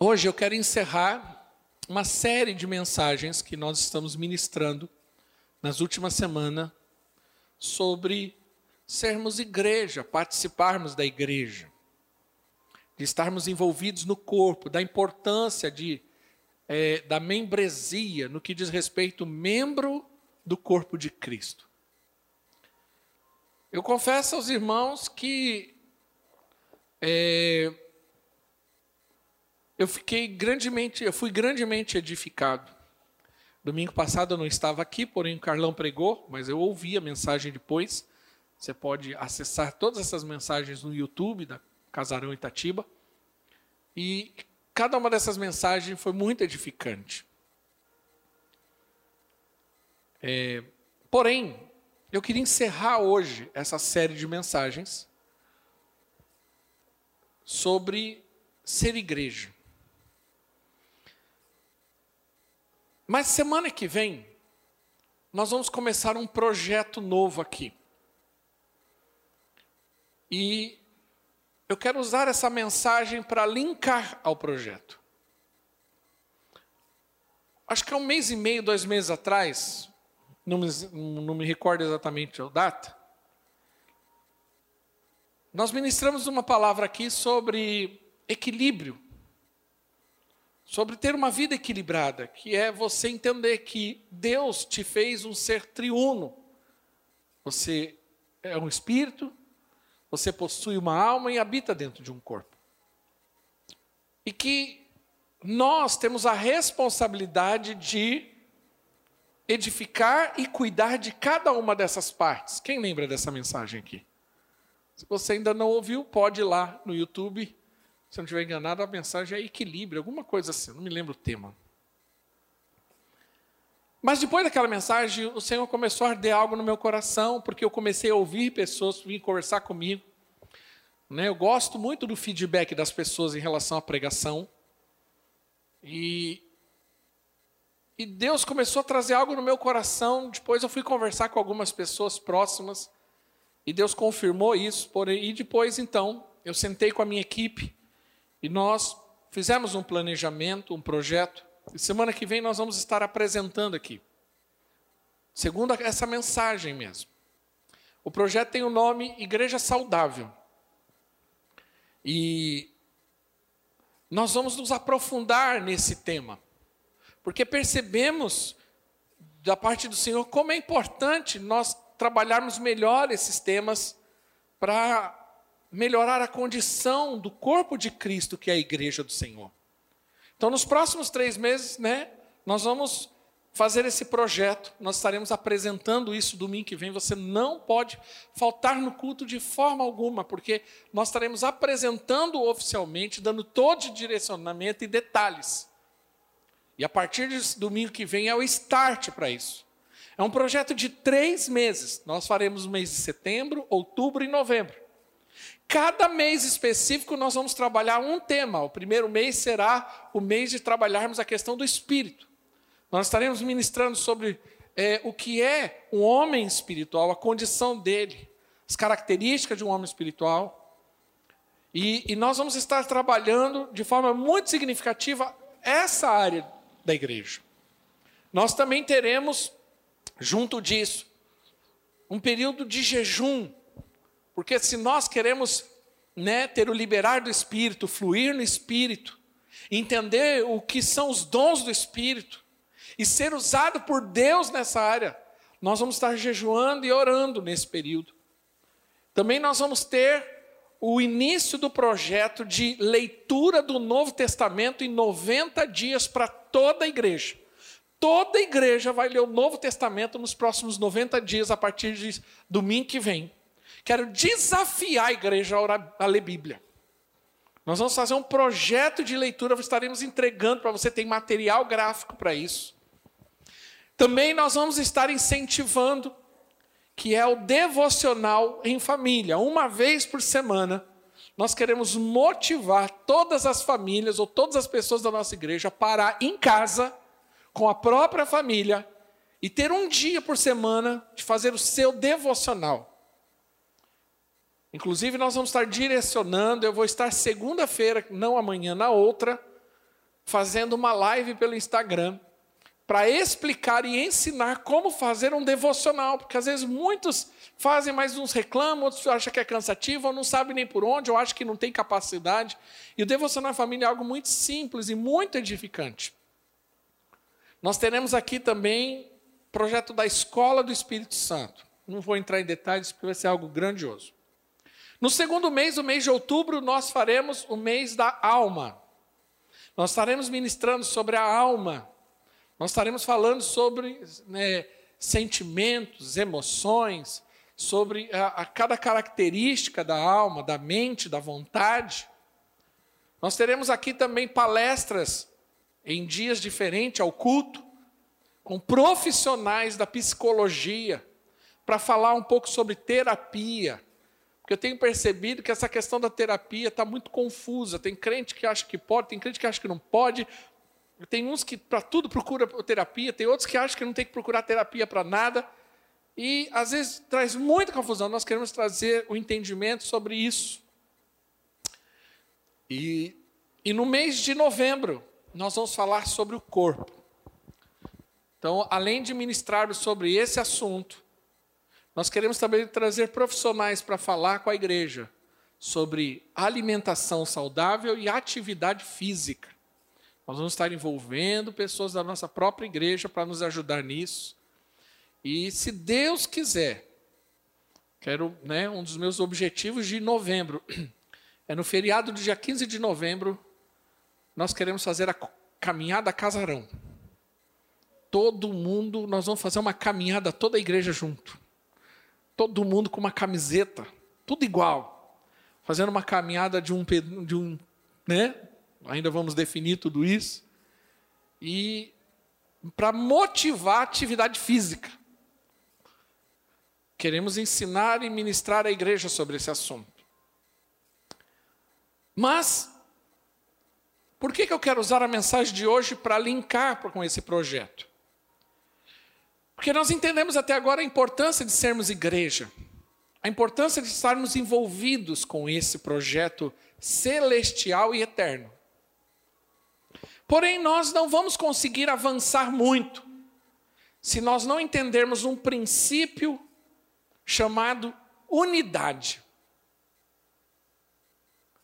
hoje eu quero encerrar uma série de mensagens que nós estamos ministrando nas últimas semanas sobre sermos igreja, participarmos da igreja, de estarmos envolvidos no corpo, da importância de, é, da membresia no que diz respeito membro do corpo de Cristo. Eu confesso aos irmãos que é, eu fiquei grandemente, eu fui grandemente edificado. Domingo passado eu não estava aqui, porém o Carlão pregou, mas eu ouvi a mensagem depois. Você pode acessar todas essas mensagens no YouTube da Casarão Itatiba. E cada uma dessas mensagens foi muito edificante. É, porém, eu queria encerrar hoje essa série de mensagens sobre ser igreja. Mas semana que vem, nós vamos começar um projeto novo aqui. E eu quero usar essa mensagem para linkar ao projeto. Acho que há um mês e meio, dois meses atrás, não me, não me recordo exatamente a data, nós ministramos uma palavra aqui sobre equilíbrio, sobre ter uma vida equilibrada, que é você entender que Deus te fez um ser triuno. Você é um espírito, você possui uma alma e habita dentro de um corpo. E que nós temos a responsabilidade de edificar e cuidar de cada uma dessas partes. Quem lembra dessa mensagem aqui? Se você ainda não ouviu, pode ir lá no YouTube. Se não estiver enganado, a mensagem é equilíbrio, alguma coisa assim, não me lembro o tema. Mas depois daquela mensagem, o Senhor começou a arder algo no meu coração, porque eu comecei a ouvir pessoas vir conversar comigo. Né? Eu gosto muito do feedback das pessoas em relação à pregação. E e Deus começou a trazer algo no meu coração. Depois eu fui conversar com algumas pessoas próximas. E Deus confirmou isso. Porém, e depois, então, eu sentei com a minha equipe. E nós fizemos um planejamento, um projeto. E semana que vem nós vamos estar apresentando aqui. Segundo essa mensagem mesmo. O projeto tem o nome Igreja Saudável. E nós vamos nos aprofundar nesse tema porque percebemos da parte do Senhor como é importante nós trabalharmos melhor esses temas para melhorar a condição do corpo de Cristo, que é a igreja do Senhor. Então, nos próximos três meses, né, nós vamos fazer esse projeto. Nós estaremos apresentando isso domingo que vem. Você não pode faltar no culto de forma alguma, porque nós estaremos apresentando oficialmente, dando todo o direcionamento e detalhes. E a partir de domingo que vem é o start para isso. É um projeto de três meses. Nós faremos o mês de setembro, outubro e novembro. Cada mês específico nós vamos trabalhar um tema. O primeiro mês será o mês de trabalharmos a questão do espírito. Nós estaremos ministrando sobre é, o que é um homem espiritual, a condição dele, as características de um homem espiritual. E, e nós vamos estar trabalhando de forma muito significativa essa área da igreja. Nós também teremos, junto disso, um período de jejum, porque se nós queremos né, ter o liberar do Espírito, fluir no Espírito, entender o que são os dons do Espírito e ser usado por Deus nessa área, nós vamos estar jejuando e orando nesse período. Também nós vamos ter o início do projeto de leitura do Novo Testamento em 90 dias para toda a igreja. Toda a igreja vai ler o Novo Testamento nos próximos 90 dias, a partir de domingo que vem. Quero desafiar a igreja a, orar, a ler Bíblia. Nós vamos fazer um projeto de leitura, estaremos entregando para você, tem material gráfico para isso. Também nós vamos estar incentivando que é o devocional em família. Uma vez por semana, nós queremos motivar todas as famílias ou todas as pessoas da nossa igreja a parar em casa, com a própria família, e ter um dia por semana de fazer o seu devocional. Inclusive, nós vamos estar direcionando, eu vou estar segunda-feira, não amanhã, na outra, fazendo uma live pelo Instagram para explicar e ensinar como fazer um devocional, porque às vezes muitos fazem, mas uns reclamam, outros acham que é cansativo, ou não sabem nem por onde, ou acham que não tem capacidade. E o devocional em família é algo muito simples e muito edificante. Nós teremos aqui também projeto da Escola do Espírito Santo. Não vou entrar em detalhes, porque vai ser algo grandioso. No segundo mês, o mês de outubro, nós faremos o mês da alma. Nós estaremos ministrando sobre a alma nós estaremos falando sobre né, sentimentos, emoções, sobre a, a cada característica da alma, da mente, da vontade. Nós teremos aqui também palestras em dias diferentes ao culto, com profissionais da psicologia, para falar um pouco sobre terapia. Porque eu tenho percebido que essa questão da terapia está muito confusa. Tem crente que acha que pode, tem crente que acha que não pode. Tem uns que para tudo procura terapia, tem outros que acham que não tem que procurar terapia para nada. E às vezes traz muita confusão. Nós queremos trazer o entendimento sobre isso. E, e no mês de novembro, nós vamos falar sobre o corpo. Então, além de ministrarmos sobre esse assunto, nós queremos também trazer profissionais para falar com a igreja sobre alimentação saudável e atividade física. Nós vamos estar envolvendo pessoas da nossa própria igreja para nos ajudar nisso. E se Deus quiser, quero, né, um dos meus objetivos de novembro é no feriado do dia 15 de novembro, nós queremos fazer a caminhada casarão. Todo mundo, nós vamos fazer uma caminhada, toda a igreja junto. Todo mundo com uma camiseta, tudo igual. Fazendo uma caminhada de um, de um né, ainda vamos definir tudo isso. E para motivar a atividade física. Queremos ensinar e ministrar a igreja sobre esse assunto. Mas, por que, que eu quero usar a mensagem de hoje para linkar com esse projeto? Porque nós entendemos até agora a importância de sermos igreja, a importância de estarmos envolvidos com esse projeto celestial e eterno. Porém, nós não vamos conseguir avançar muito se nós não entendermos um princípio chamado unidade.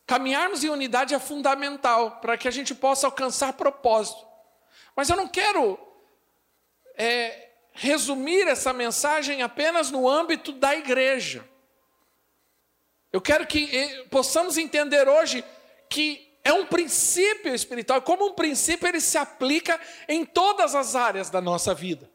Caminharmos em unidade é fundamental para que a gente possa alcançar propósito. Mas eu não quero é, resumir essa mensagem apenas no âmbito da igreja. Eu quero que eh, possamos entender hoje que é um princípio espiritual, como um princípio ele se aplica em todas as áreas da nossa vida.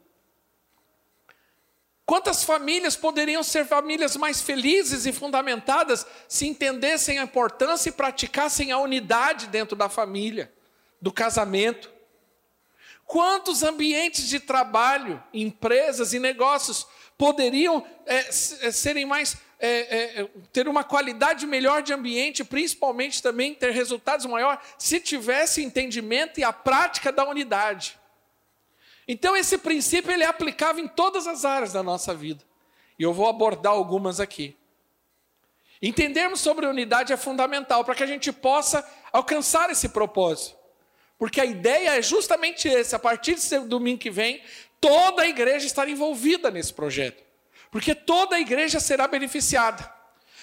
Quantas famílias poderiam ser famílias mais felizes e fundamentadas se entendessem a importância e praticassem a unidade dentro da família, do casamento? Quantos ambientes de trabalho, empresas e negócios poderiam é, serem mais é, é, ter uma qualidade melhor de ambiente, principalmente também ter resultados maiores, se tivesse entendimento e a prática da unidade. Então esse princípio ele é aplicável em todas as áreas da nossa vida. E eu vou abordar algumas aqui. Entendermos sobre unidade é fundamental para que a gente possa alcançar esse propósito. Porque a ideia é justamente esse, a partir de domingo que vem, toda a igreja estar envolvida nesse projeto. Porque toda a igreja será beneficiada.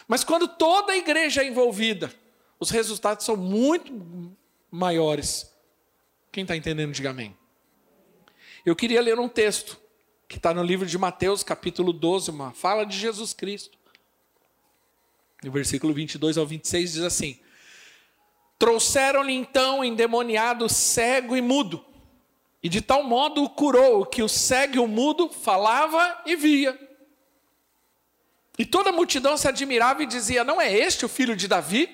Mas quando toda a igreja é envolvida, os resultados são muito maiores. Quem está entendendo, diga amém. Eu queria ler um texto que está no livro de Mateus, capítulo 12, uma fala de Jesus Cristo. No versículo 22 ao 26 diz assim: Trouxeram-lhe então endemoniado cego e mudo, e de tal modo o curou que o cego e o mudo falava e via. E toda a multidão se admirava e dizia: Não é este o filho de Davi?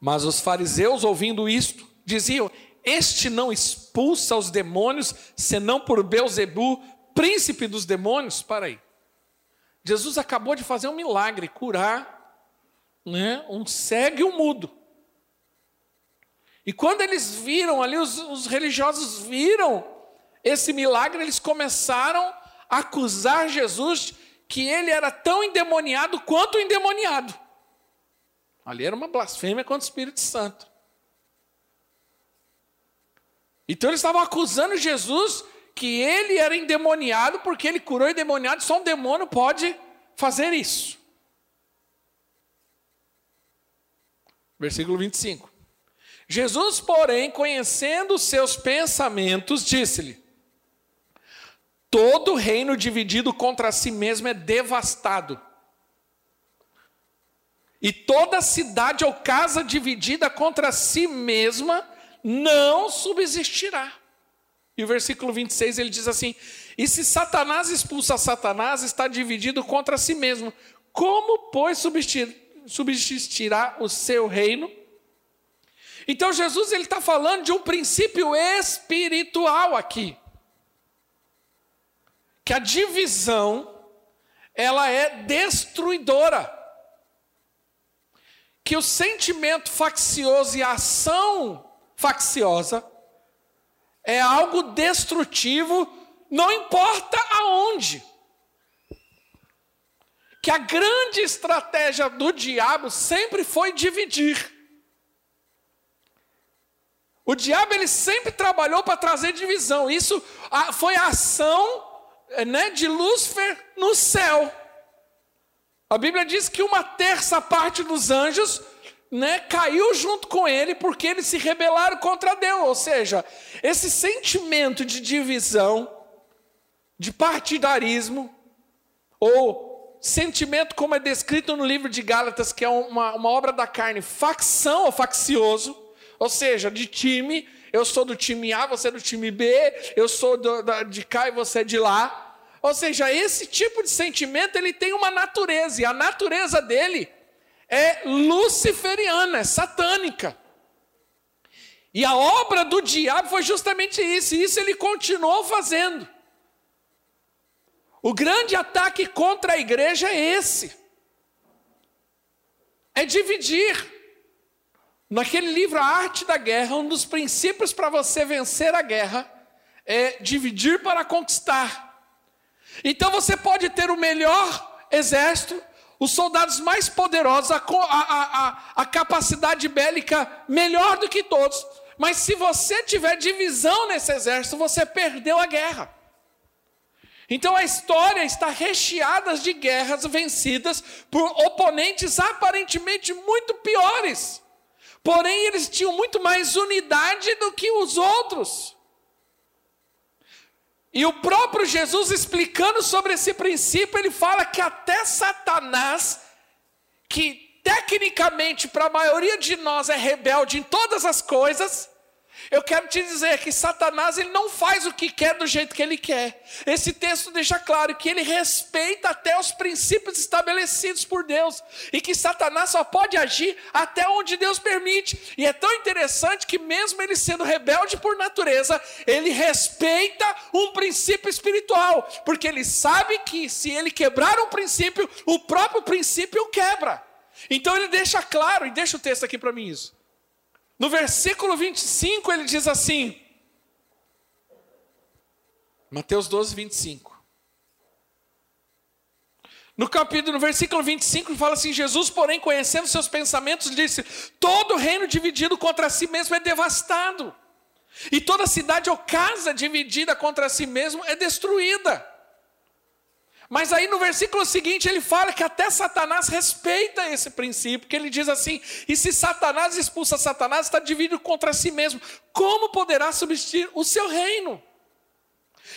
Mas os fariseus, ouvindo isto, diziam: Este não expulsa os demônios, senão por Beuzebu, príncipe dos demônios? Para aí. Jesus acabou de fazer um milagre, curar né, um cego e um mudo. E quando eles viram ali, os, os religiosos viram esse milagre, eles começaram a acusar Jesus que ele era tão endemoniado quanto o endemoniado. Ali era uma blasfêmia contra o Espírito Santo. Então eles estavam acusando Jesus que ele era endemoniado porque ele curou endemoniado, só um demônio pode fazer isso. Versículo 25. Jesus, porém, conhecendo os seus pensamentos, disse-lhe: Todo reino dividido contra si mesmo é devastado. E toda cidade ou casa dividida contra si mesma não subsistirá. E o versículo 26 ele diz assim: E se Satanás expulsa Satanás, está dividido contra si mesmo. Como, pois, subsistirá o seu reino? Então Jesus ele está falando de um princípio espiritual aqui, que a divisão ela é destruidora, que o sentimento faccioso e a ação facciosa é algo destrutivo, não importa aonde. Que a grande estratégia do diabo sempre foi dividir. O diabo ele sempre trabalhou para trazer divisão. Isso foi a ação né, de Lúcifer no céu. A Bíblia diz que uma terça parte dos anjos né, caiu junto com ele porque eles se rebelaram contra Deus. Ou seja, esse sentimento de divisão, de partidarismo, ou sentimento como é descrito no livro de Gálatas, que é uma, uma obra da carne, facção ou faccioso, ou seja, de time, eu sou do time A, você é do time B, eu sou do, de cá e você é de lá. Ou seja, esse tipo de sentimento ele tem uma natureza, e a natureza dele é luciferiana, é satânica. E a obra do diabo foi justamente isso, e isso ele continuou fazendo. O grande ataque contra a igreja é esse: é dividir. Naquele livro, A Arte da Guerra, um dos princípios para você vencer a guerra é dividir para conquistar. Então você pode ter o melhor exército, os soldados mais poderosos, a, a, a, a capacidade bélica melhor do que todos, mas se você tiver divisão nesse exército, você perdeu a guerra. Então a história está recheada de guerras vencidas por oponentes aparentemente muito piores. Porém, eles tinham muito mais unidade do que os outros. E o próprio Jesus explicando sobre esse princípio, ele fala que até Satanás, que tecnicamente para a maioria de nós é rebelde em todas as coisas, eu quero te dizer que Satanás ele não faz o que quer do jeito que ele quer. Esse texto deixa claro que ele respeita até os princípios estabelecidos por Deus e que Satanás só pode agir até onde Deus permite. E é tão interessante que mesmo ele sendo rebelde por natureza, ele respeita um princípio espiritual, porque ele sabe que se ele quebrar um princípio, o próprio princípio quebra. Então ele deixa claro, e deixa o texto aqui para mim isso. No versículo 25 ele diz assim, Mateus 12, 25. No capítulo, no versículo 25, ele fala assim: Jesus, porém, conhecendo seus pensamentos, disse: Todo reino dividido contra si mesmo é devastado, e toda cidade ou casa dividida contra si mesmo é destruída. Mas aí no versículo seguinte ele fala que até Satanás respeita esse princípio, que ele diz assim: e se Satanás expulsa Satanás, está dividido contra si mesmo, como poderá substituir o seu reino?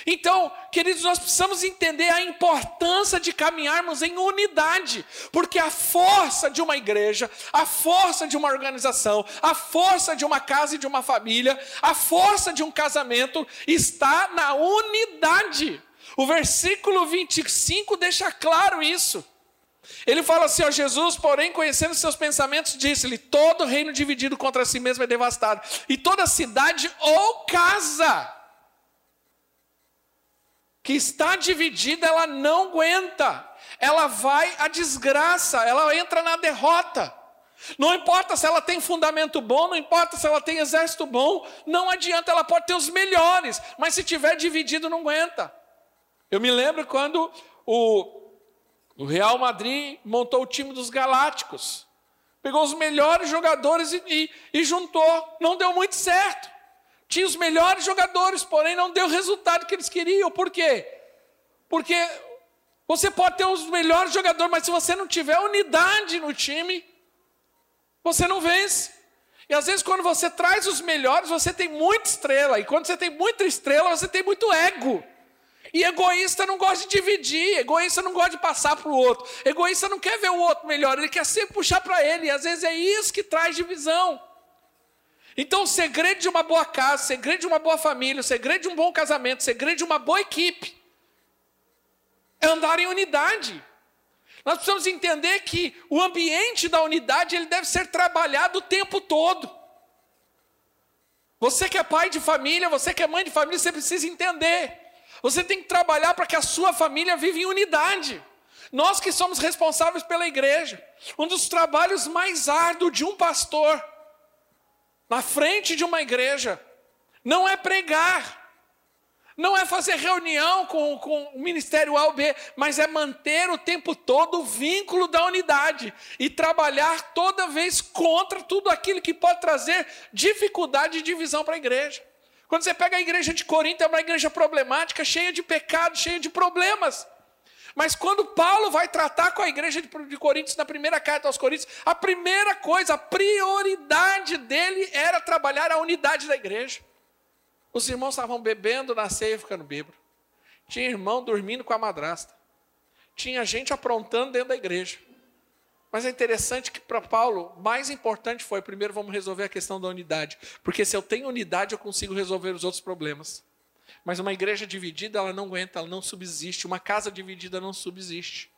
Então, queridos, nós precisamos entender a importância de caminharmos em unidade, porque a força de uma igreja, a força de uma organização, a força de uma casa e de uma família, a força de um casamento está na unidade. O versículo 25 deixa claro isso. Ele fala assim: ó, Jesus, porém, conhecendo seus pensamentos, disse-lhe: todo reino dividido contra si mesmo é devastado, e toda cidade ou casa que está dividida, ela não aguenta, ela vai à desgraça, ela entra na derrota. Não importa se ela tem fundamento bom, não importa se ela tem exército bom, não adianta, ela pode ter os melhores, mas se tiver dividido, não aguenta. Eu me lembro quando o, o Real Madrid montou o time dos Galácticos. Pegou os melhores jogadores e, e, e juntou. Não deu muito certo. Tinha os melhores jogadores, porém não deu o resultado que eles queriam. Por quê? Porque você pode ter os melhores jogadores, mas se você não tiver unidade no time, você não vence. E às vezes, quando você traz os melhores, você tem muita estrela. E quando você tem muita estrela, você tem muito ego. E egoísta não gosta de dividir, egoísta não gosta de passar para o outro, egoísta não quer ver o outro melhor, ele quer sempre puxar para ele. E às vezes é isso que traz divisão. Então, o segredo de uma boa casa, o segredo de uma boa família, o segredo de um bom casamento, o segredo de uma boa equipe é andar em unidade. Nós precisamos entender que o ambiente da unidade ele deve ser trabalhado o tempo todo. Você que é pai de família, você que é mãe de família, você precisa entender. Você tem que trabalhar para que a sua família viva em unidade. Nós que somos responsáveis pela igreja, um dos trabalhos mais árduos de um pastor na frente de uma igreja, não é pregar, não é fazer reunião com, com o ministério A ou B, mas é manter o tempo todo o vínculo da unidade e trabalhar toda vez contra tudo aquilo que pode trazer dificuldade e divisão para a igreja. Quando você pega a igreja de Corinto, é uma igreja problemática, cheia de pecados, cheia de problemas. Mas quando Paulo vai tratar com a igreja de Coríntios, na primeira carta aos Coríntios, a primeira coisa, a prioridade dele era trabalhar a unidade da igreja. Os irmãos estavam bebendo na ceia e ficando bêbado. Tinha irmão dormindo com a madrasta. Tinha gente aprontando dentro da igreja. Mas é interessante que para Paulo, mais importante foi, primeiro vamos resolver a questão da unidade. Porque se eu tenho unidade, eu consigo resolver os outros problemas. Mas uma igreja dividida, ela não aguenta, ela não subsiste. Uma casa dividida não subsiste.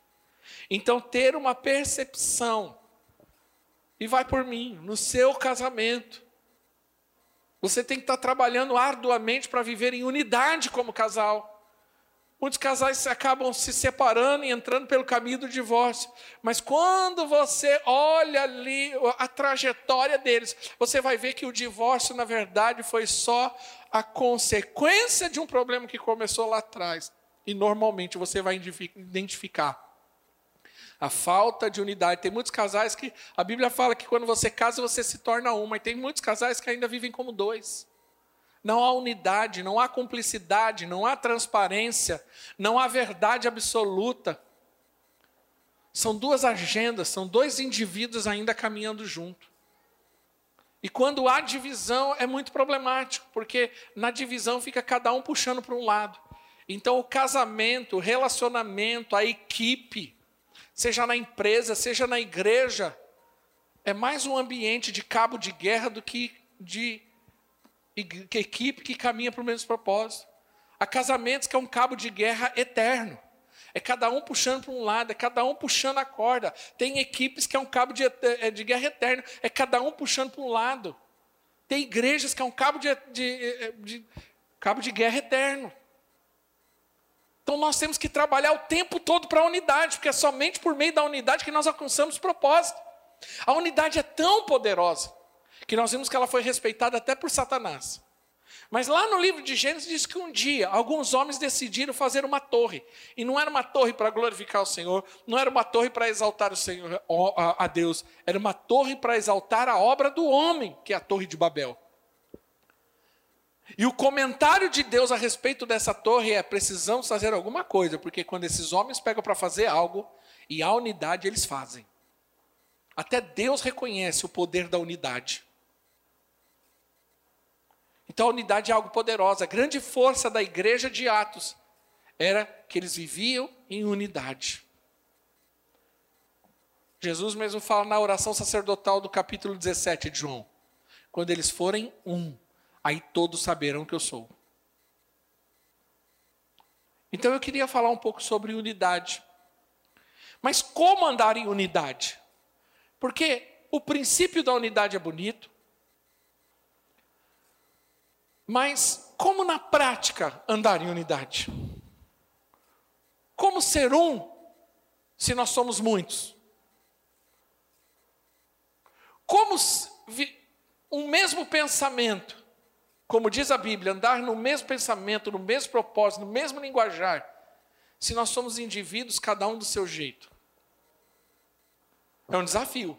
Então, ter uma percepção, e vai por mim, no seu casamento. Você tem que estar trabalhando arduamente para viver em unidade como casal. Muitos casais acabam se separando e entrando pelo caminho do divórcio. Mas quando você olha ali a trajetória deles, você vai ver que o divórcio, na verdade, foi só a consequência de um problema que começou lá atrás. E normalmente você vai identificar a falta de unidade. Tem muitos casais que a Bíblia fala que quando você casa você se torna um, mas tem muitos casais que ainda vivem como dois não há unidade, não há cumplicidade, não há transparência, não há verdade absoluta. São duas agendas, são dois indivíduos ainda caminhando junto. E quando há divisão é muito problemático, porque na divisão fica cada um puxando para um lado. Então o casamento, o relacionamento, a equipe, seja na empresa, seja na igreja, é mais um ambiente de cabo de guerra do que de equipe que caminha para o mesmo propósito. Há casamentos que é um cabo de guerra eterno. É cada um puxando para um lado, é cada um puxando a corda. Tem equipes que é um cabo de, é, de guerra eterno, é cada um puxando para um lado. Tem igrejas que é um cabo de, de, de, cabo de guerra eterno. Então nós temos que trabalhar o tempo todo para a unidade, porque é somente por meio da unidade que nós alcançamos o propósito. A unidade é tão poderosa que nós vimos que ela foi respeitada até por Satanás. Mas lá no livro de Gênesis diz que um dia alguns homens decidiram fazer uma torre. E não era uma torre para glorificar o Senhor, não era uma torre para exaltar o Senhor, a Deus, era uma torre para exaltar a obra do homem, que é a Torre de Babel. E o comentário de Deus a respeito dessa torre é: precisamos fazer alguma coisa, porque quando esses homens pegam para fazer algo, e a unidade eles fazem. Até Deus reconhece o poder da unidade. Então a unidade é algo poderoso. A grande força da igreja de Atos era que eles viviam em unidade. Jesus mesmo fala na oração sacerdotal do capítulo 17 de João: quando eles forem um, aí todos saberão que eu sou. Então eu queria falar um pouco sobre unidade. Mas como andar em unidade? Porque o princípio da unidade é bonito, mas como na prática andar em unidade? Como ser um se nós somos muitos? Como um mesmo pensamento, como diz a Bíblia, andar no mesmo pensamento, no mesmo propósito, no mesmo linguajar, se nós somos indivíduos, cada um do seu jeito? É um desafio.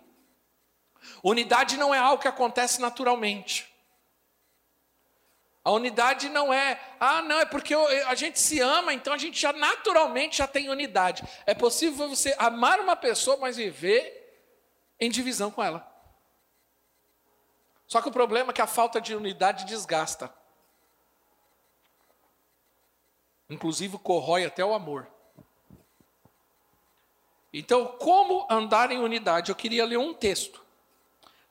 Unidade não é algo que acontece naturalmente. A unidade não é, ah, não, é porque a gente se ama, então a gente já naturalmente já tem unidade. É possível você amar uma pessoa, mas viver em divisão com ela. Só que o problema é que a falta de unidade desgasta. Inclusive corrói até o amor. Então, como andar em unidade? Eu queria ler um texto.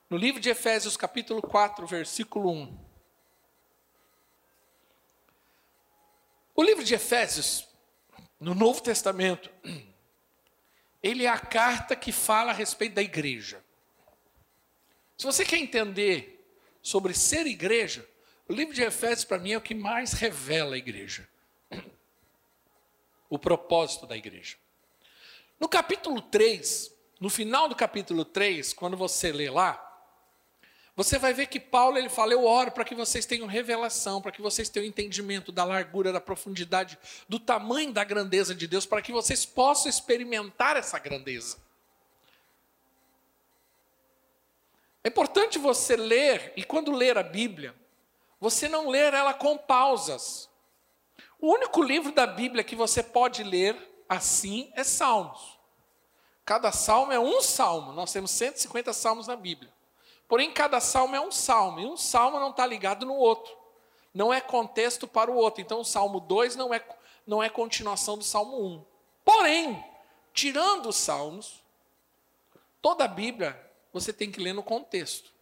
No livro de Efésios, capítulo 4, versículo 1. O livro de Efésios, no Novo Testamento, ele é a carta que fala a respeito da igreja. Se você quer entender sobre ser igreja, o livro de Efésios, para mim, é o que mais revela a igreja. O propósito da igreja. No capítulo 3, no final do capítulo 3, quando você lê lá, você vai ver que Paulo ele fala: Eu oro para que vocês tenham revelação, para que vocês tenham entendimento da largura, da profundidade, do tamanho da grandeza de Deus, para que vocês possam experimentar essa grandeza. É importante você ler, e quando ler a Bíblia, você não ler ela com pausas. O único livro da Bíblia que você pode ler assim é Salmos. Cada salmo é um salmo, nós temos 150 salmos na Bíblia. Porém, cada salmo é um salmo, e um salmo não está ligado no outro. Não é contexto para o outro. Então, o salmo 2 não é, não é continuação do salmo 1. Um. Porém, tirando os salmos, toda a Bíblia você tem que ler no contexto.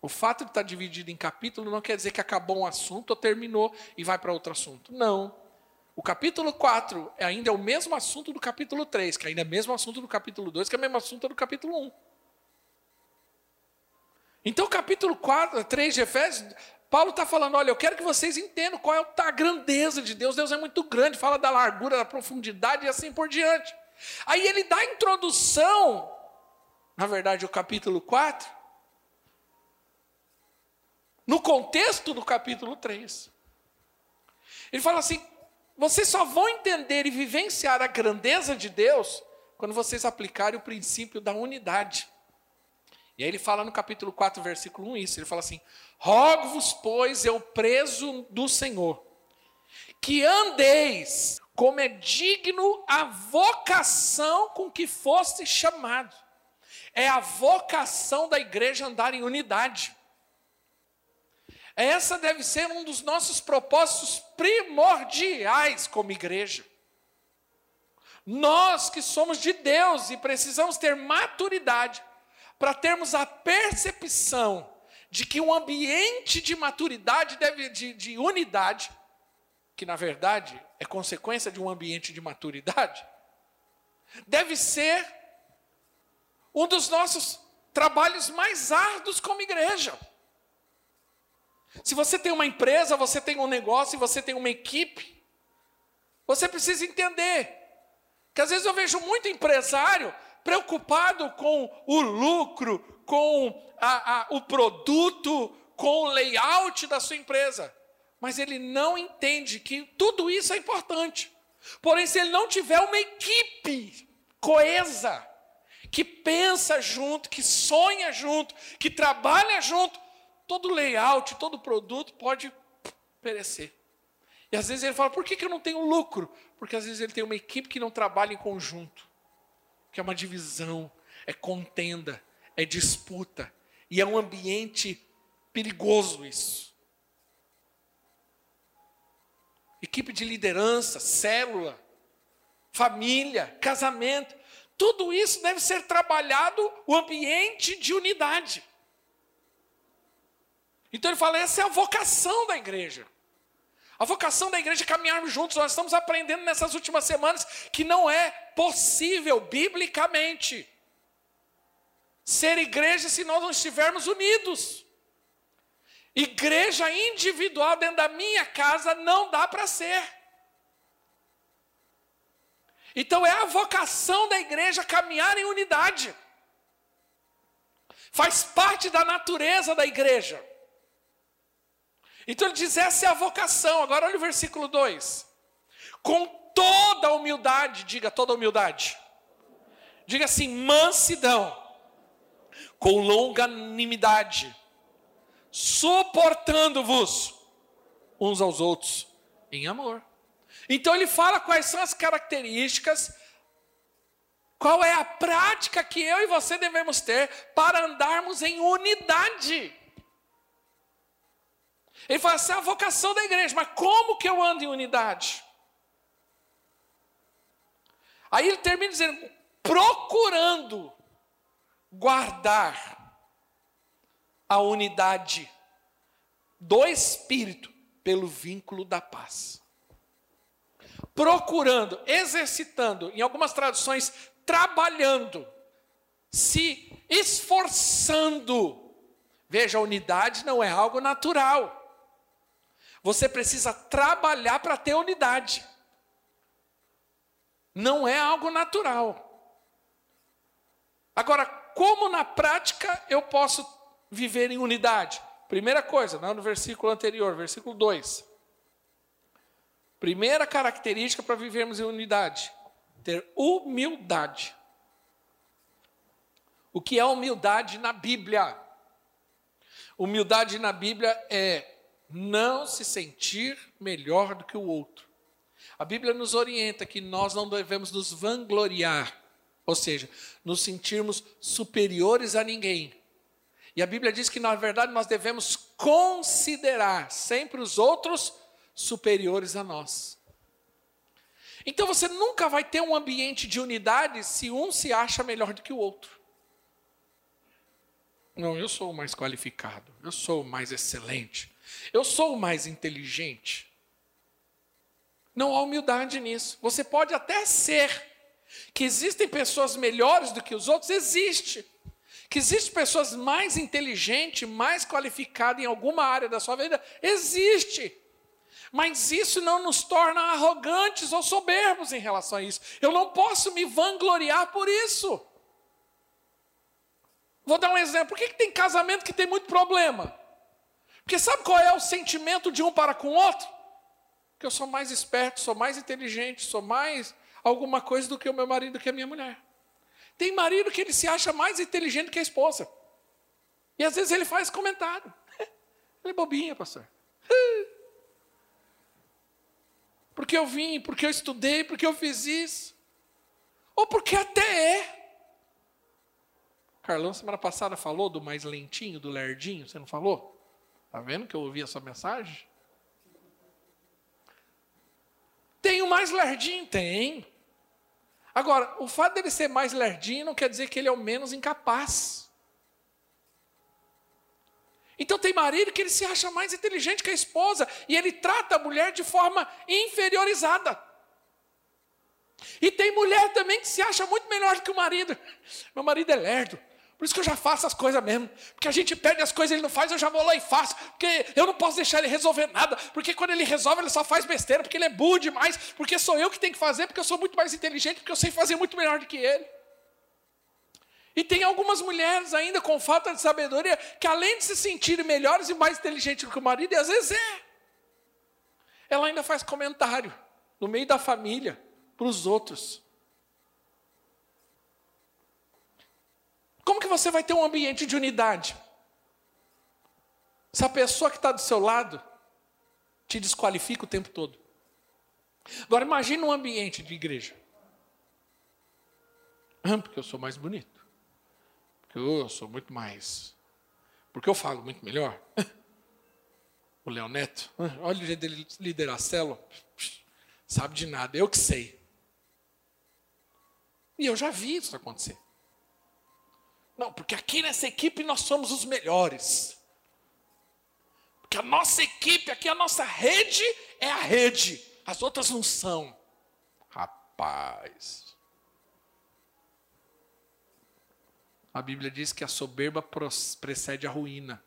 O fato de estar dividido em capítulo não quer dizer que acabou um assunto ou terminou e vai para outro assunto. Não. O capítulo 4 ainda é o mesmo assunto do capítulo 3, que ainda é o mesmo assunto do capítulo 2, que é o mesmo assunto do capítulo 1. Então, capítulo 4, 3 de Efésios, Paulo está falando: olha, eu quero que vocês entendam qual é a grandeza de Deus. Deus é muito grande, fala da largura, da profundidade e assim por diante. Aí ele dá a introdução, na verdade, o capítulo 4, no contexto do capítulo 3. Ele fala assim: vocês só vão entender e vivenciar a grandeza de Deus quando vocês aplicarem o princípio da unidade. E aí ele fala no capítulo 4, versículo 1 isso. Ele fala assim: Rogo-vos, pois, eu preso do Senhor, que andeis como é digno a vocação com que foste chamado. É a vocação da igreja andar em unidade. Essa deve ser um dos nossos propósitos primordiais como igreja. Nós que somos de Deus e precisamos ter maturidade para termos a percepção de que um ambiente de maturidade deve de, de unidade, que na verdade é consequência de um ambiente de maturidade, deve ser um dos nossos trabalhos mais árduos como igreja. Se você tem uma empresa, você tem um negócio, você tem uma equipe, você precisa entender que às vezes eu vejo muito empresário preocupado com o lucro, com a, a, o produto, com o layout da sua empresa. Mas ele não entende que tudo isso é importante. Porém, se ele não tiver uma equipe coesa, que pensa junto, que sonha junto, que trabalha junto, todo layout, todo produto pode perecer. E às vezes ele fala: por que, que eu não tenho lucro? Porque às vezes ele tem uma equipe que não trabalha em conjunto que é uma divisão, é contenda, é disputa, e é um ambiente perigoso isso. Equipe de liderança, célula, família, casamento, tudo isso deve ser trabalhado o ambiente de unidade. Então ele fala: essa é a vocação da igreja. A vocação da igreja é caminharmos juntos. Nós estamos aprendendo nessas últimas semanas que não é possível, biblicamente, ser igreja se nós não estivermos unidos. Igreja individual dentro da minha casa não dá para ser. Então é a vocação da igreja caminhar em unidade. Faz parte da natureza da igreja. Então ele diz: essa é a vocação. Agora olha o versículo 2. Com toda humildade, diga toda humildade. Diga assim: mansidão, com longanimidade, suportando-vos uns aos outros em amor. Então ele fala quais são as características, qual é a prática que eu e você devemos ter para andarmos em unidade. Ele fala assim: é a vocação da igreja, mas como que eu ando em unidade? Aí ele termina dizendo: procurando guardar a unidade do Espírito pelo vínculo da paz. Procurando, exercitando, em algumas traduções, trabalhando, se esforçando. Veja, a unidade não é algo natural. Você precisa trabalhar para ter unidade. Não é algo natural. Agora, como na prática eu posso viver em unidade? Primeira coisa, não no versículo anterior, versículo 2. Primeira característica para vivermos em unidade: ter humildade. O que é humildade na Bíblia? Humildade na Bíblia é não se sentir melhor do que o outro. A Bíblia nos orienta que nós não devemos nos vangloriar, ou seja, nos sentirmos superiores a ninguém. E a Bíblia diz que, na verdade, nós devemos considerar sempre os outros superiores a nós. Então você nunca vai ter um ambiente de unidade se um se acha melhor do que o outro. Não, eu sou o mais qualificado, eu sou o mais excelente, eu sou o mais inteligente. Não há humildade nisso. Você pode até ser. Que existem pessoas melhores do que os outros, existe. Que existem pessoas mais inteligentes, mais qualificadas em alguma área da sua vida, existe. Mas isso não nos torna arrogantes ou soberbos em relação a isso. Eu não posso me vangloriar por isso. Vou dar um exemplo. Por que, que tem casamento que tem muito problema? Porque sabe qual é o sentimento de um para com o outro? Que eu sou mais esperto, sou mais inteligente, sou mais alguma coisa do que o meu marido, do que a minha mulher. Tem marido que ele se acha mais inteligente que a esposa. E às vezes ele faz comentário. Ele é bobinha, pastor. Porque eu vim, porque eu estudei, porque eu fiz isso. Ou porque até é. Carlão, semana passada, falou do mais lentinho, do lerdinho, você não falou? Está vendo que eu ouvi essa mensagem? Tem o mais lerdinho? Tem. Agora, o fato dele ser mais lerdinho não quer dizer que ele é o menos incapaz. Então tem marido que ele se acha mais inteligente que a esposa e ele trata a mulher de forma inferiorizada. E tem mulher também que se acha muito melhor do que o marido. Meu marido é lerdo. Por isso que eu já faço as coisas mesmo. Porque a gente perde as coisas, ele não faz, eu já vou lá e faço. Porque eu não posso deixar ele resolver nada. Porque quando ele resolve, ele só faz besteira. Porque ele é burro demais. Porque sou eu que tenho que fazer. Porque eu sou muito mais inteligente. Porque eu sei fazer muito melhor do que ele. E tem algumas mulheres ainda com falta de sabedoria que, além de se sentirem melhores e mais inteligentes do que o marido, e às vezes é, ela ainda faz comentário no meio da família para os outros. Como que você vai ter um ambiente de unidade? Se a pessoa que está do seu lado te desqualifica o tempo todo. Agora imagine um ambiente de igreja. Ah, porque eu sou mais bonito. Porque eu sou muito mais. Porque eu falo muito melhor. O Léo Neto, ah, olha o jeito dele liderar a célula. Sabe de nada, eu que sei. E eu já vi isso acontecer. Não, porque aqui nessa equipe nós somos os melhores. Porque a nossa equipe, aqui a nossa rede é a rede, as outras não são. Rapaz. A Bíblia diz que a soberba precede a ruína.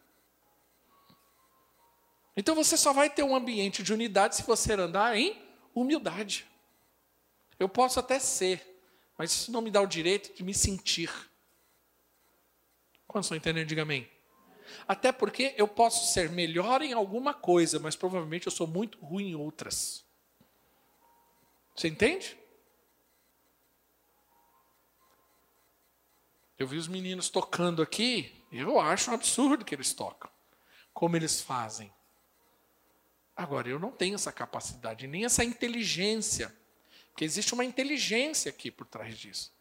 Então você só vai ter um ambiente de unidade se você andar em humildade. Eu posso até ser, mas isso não me dá o direito de me sentir. Quantos estão entendendo? Diga amém. Até porque eu posso ser melhor em alguma coisa, mas provavelmente eu sou muito ruim em outras. Você entende? Eu vi os meninos tocando aqui, eu acho um absurdo que eles tocam. como eles fazem. Agora, eu não tenho essa capacidade, nem essa inteligência. Porque existe uma inteligência aqui por trás disso.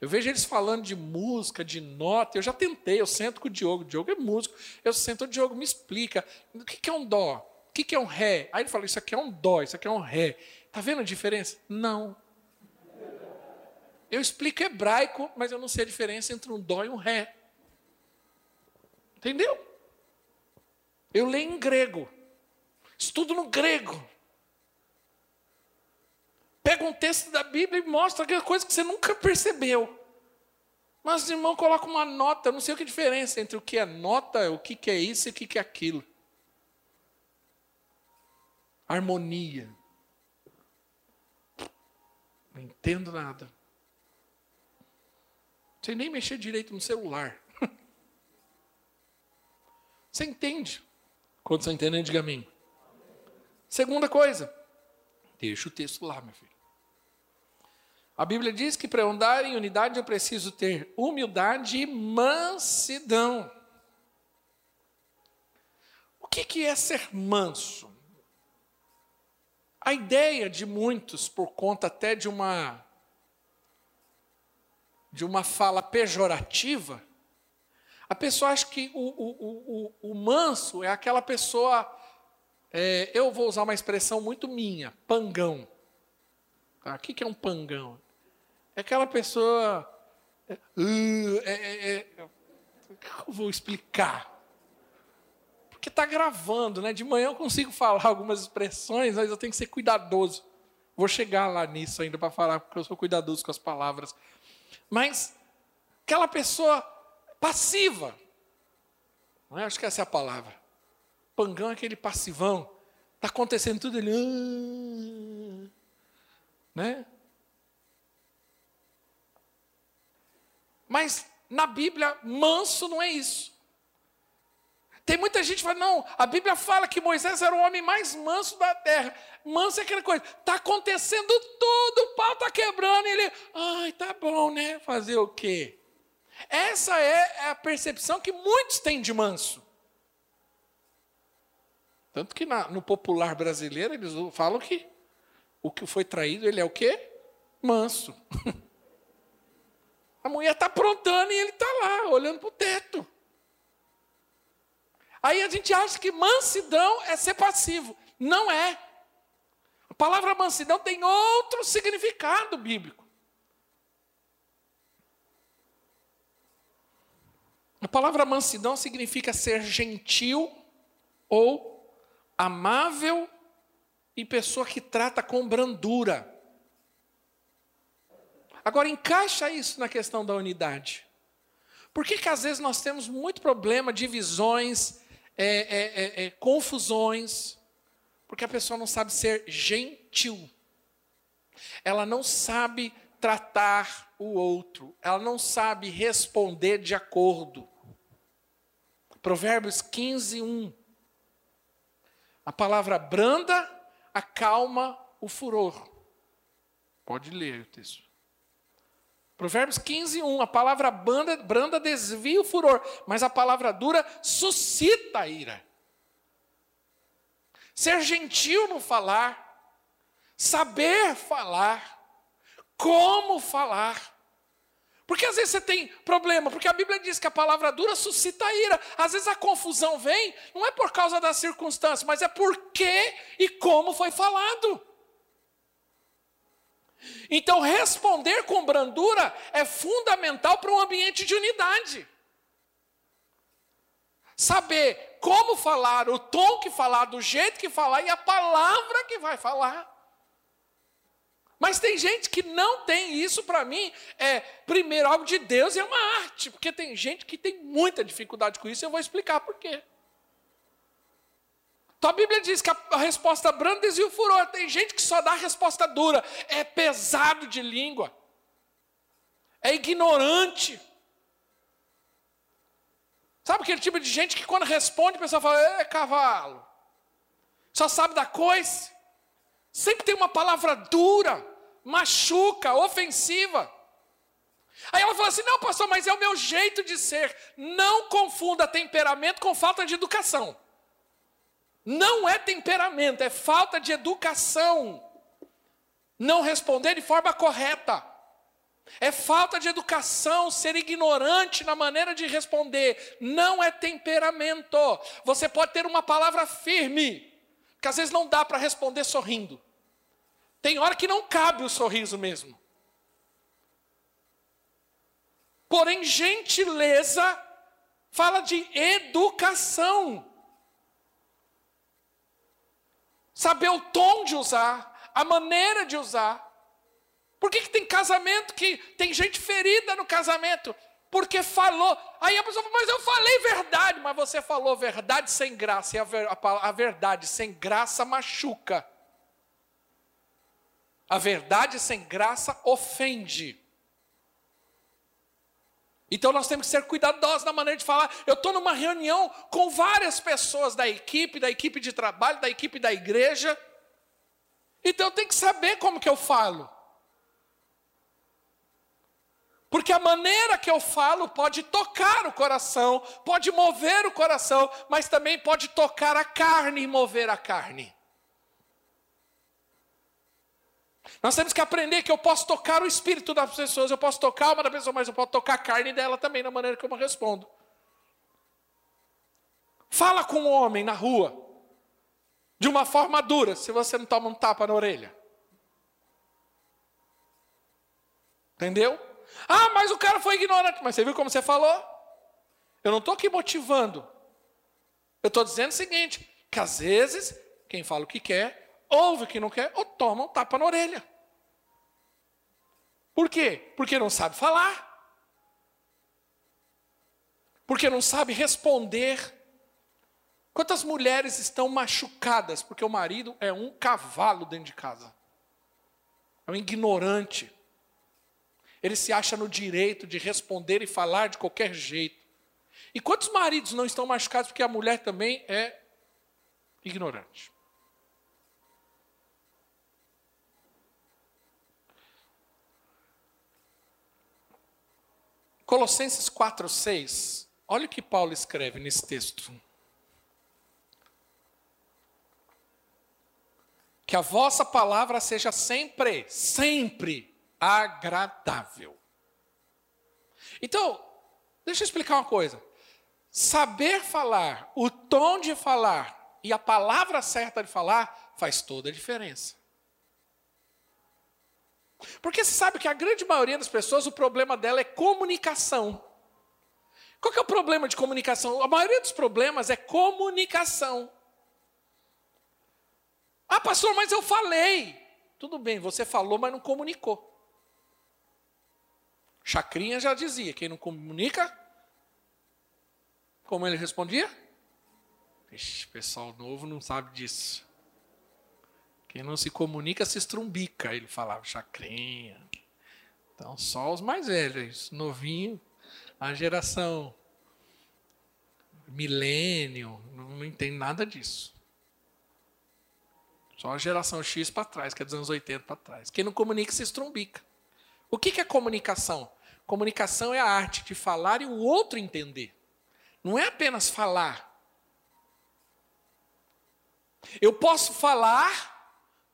Eu vejo eles falando de música, de nota. Eu já tentei, eu sento com o Diogo. O Diogo é músico. Eu sento, o Diogo me explica. O que é um dó? O que é um ré? Aí ele fala: Isso aqui é um dó, isso aqui é um ré. Está vendo a diferença? Não. Eu explico hebraico, mas eu não sei a diferença entre um dó e um ré. Entendeu? Eu leio em grego. Estudo no grego. Pega um texto da Bíblia e mostra aquela coisa que você nunca percebeu. Mas o irmão coloca uma nota, não sei o que é a diferença entre o que é nota, o que é isso e o que é aquilo. Harmonia. Não entendo nada. Sem nem mexer direito no celular. Você entende? Quando você entende, diga amém. Segunda coisa, deixa o texto lá, meu filho. A Bíblia diz que para andar em unidade eu preciso ter humildade e mansidão. O que, que é ser manso? A ideia de muitos, por conta até de uma de uma fala pejorativa, a pessoa acha que o, o, o, o manso é aquela pessoa é, eu vou usar uma expressão muito minha, pangão. Tá? O que é um pangão? É aquela pessoa. Uh, é, é, é, eu vou explicar? Porque está gravando, né? De manhã eu consigo falar algumas expressões, mas eu tenho que ser cuidadoso. Vou chegar lá nisso ainda para falar, porque eu sou cuidadoso com as palavras. Mas aquela pessoa passiva, não é? acho que essa é a palavra. Pangão é aquele passivão. Está acontecendo tudo ele. Ah", né? Mas na Bíblia, manso não é isso. Tem muita gente que fala, não, a Bíblia fala que Moisés era o homem mais manso da terra. Manso é aquela coisa, está acontecendo tudo, o pau está quebrando, e ele, ai, tá bom, né? Fazer o quê? Essa é a percepção que muitos têm de manso. Tanto que na, no popular brasileiro eles falam que o que foi traído, ele é o quê? Manso. A mulher está aprontando e ele está lá, olhando para o teto. Aí a gente acha que mansidão é ser passivo. Não é. A palavra mansidão tem outro significado bíblico. A palavra mansidão significa ser gentil ou amável e pessoa que trata com brandura. Agora, encaixa isso na questão da unidade. Por que, que às vezes nós temos muito problema, divisões, é, é, é, é, confusões? Porque a pessoa não sabe ser gentil. Ela não sabe tratar o outro. Ela não sabe responder de acordo. Provérbios 15, 1. A palavra branda acalma o furor. Pode ler o texto. Provérbios 15, 1. A palavra branda, branda desvia o furor, mas a palavra dura suscita a ira. Ser gentil no falar, saber falar, como falar. Porque às vezes você tem problema, porque a Bíblia diz que a palavra dura suscita ira. Às vezes a confusão vem, não é por causa das circunstâncias, mas é por que e como foi falado. Então, responder com brandura é fundamental para um ambiente de unidade. Saber como falar, o tom que falar, do jeito que falar e a palavra que vai falar. Mas tem gente que não tem isso para mim, é primeiro algo de Deus e é uma arte, porque tem gente que tem muita dificuldade com isso, eu vou explicar por quê. Então a Bíblia diz que a, a resposta branda desvia o furor. Tem gente que só dá a resposta dura, é pesado de língua, é ignorante. Sabe aquele tipo de gente que quando responde, o pessoal fala, é cavalo, só sabe da coisa. Sempre tem uma palavra dura, machuca, ofensiva. Aí ela fala assim: não, pastor, mas é o meu jeito de ser. Não confunda temperamento com falta de educação. Não é temperamento, é falta de educação. Não responder de forma correta. É falta de educação, ser ignorante na maneira de responder. Não é temperamento. Você pode ter uma palavra firme, que às vezes não dá para responder sorrindo. Tem hora que não cabe o sorriso mesmo. Porém, gentileza fala de educação. Saber o tom de usar, a maneira de usar. Por que, que tem casamento que tem gente ferida no casamento? Porque falou. Aí a pessoa fala, mas eu falei verdade. Mas você falou verdade sem graça. E a, ver, a, a verdade sem graça machuca. A verdade sem graça ofende. Então nós temos que ser cuidadosos na maneira de falar. Eu estou numa reunião com várias pessoas da equipe, da equipe de trabalho, da equipe da igreja. Então eu tenho que saber como que eu falo. Porque a maneira que eu falo pode tocar o coração, pode mover o coração, mas também pode tocar a carne e mover a carne. Nós temos que aprender que eu posso tocar o espírito das pessoas, eu posso tocar uma da pessoa, mas eu posso tocar a carne dela também, na maneira que eu respondo. Fala com um homem na rua, de uma forma dura, se você não toma um tapa na orelha. Entendeu? Ah, mas o cara foi ignorante. Mas você viu como você falou? Eu não estou aqui motivando. Eu estou dizendo o seguinte: que às vezes, quem fala o que quer, ouve o que não quer, ou toma um tapa na orelha. Por quê? Porque não sabe falar. Porque não sabe responder. Quantas mulheres estão machucadas porque o marido é um cavalo dentro de casa? É um ignorante. Ele se acha no direito de responder e falar de qualquer jeito. E quantos maridos não estão machucados porque a mulher também é ignorante? Colossenses 4, 6. Olha o que Paulo escreve nesse texto. Que a vossa palavra seja sempre, sempre agradável. Então, deixa eu explicar uma coisa. Saber falar, o tom de falar e a palavra certa de falar faz toda a diferença. Porque você sabe que a grande maioria das pessoas, o problema dela é comunicação. Qual que é o problema de comunicação? A maioria dos problemas é comunicação. Ah, pastor, mas eu falei. Tudo bem, você falou, mas não comunicou. Chacrinha já dizia: quem não comunica, como ele respondia? Ixi, pessoal novo não sabe disso. Quem não se comunica se estrumbica, ele falava, chacrinha. Então, só os mais velhos, novinho, a geração milênio, não, entende nada disso. Só a geração X para trás, que é dos anos 80 para trás. Quem não comunica se estrumbica. O que é comunicação? Comunicação é a arte de falar e o outro entender. Não é apenas falar. Eu posso falar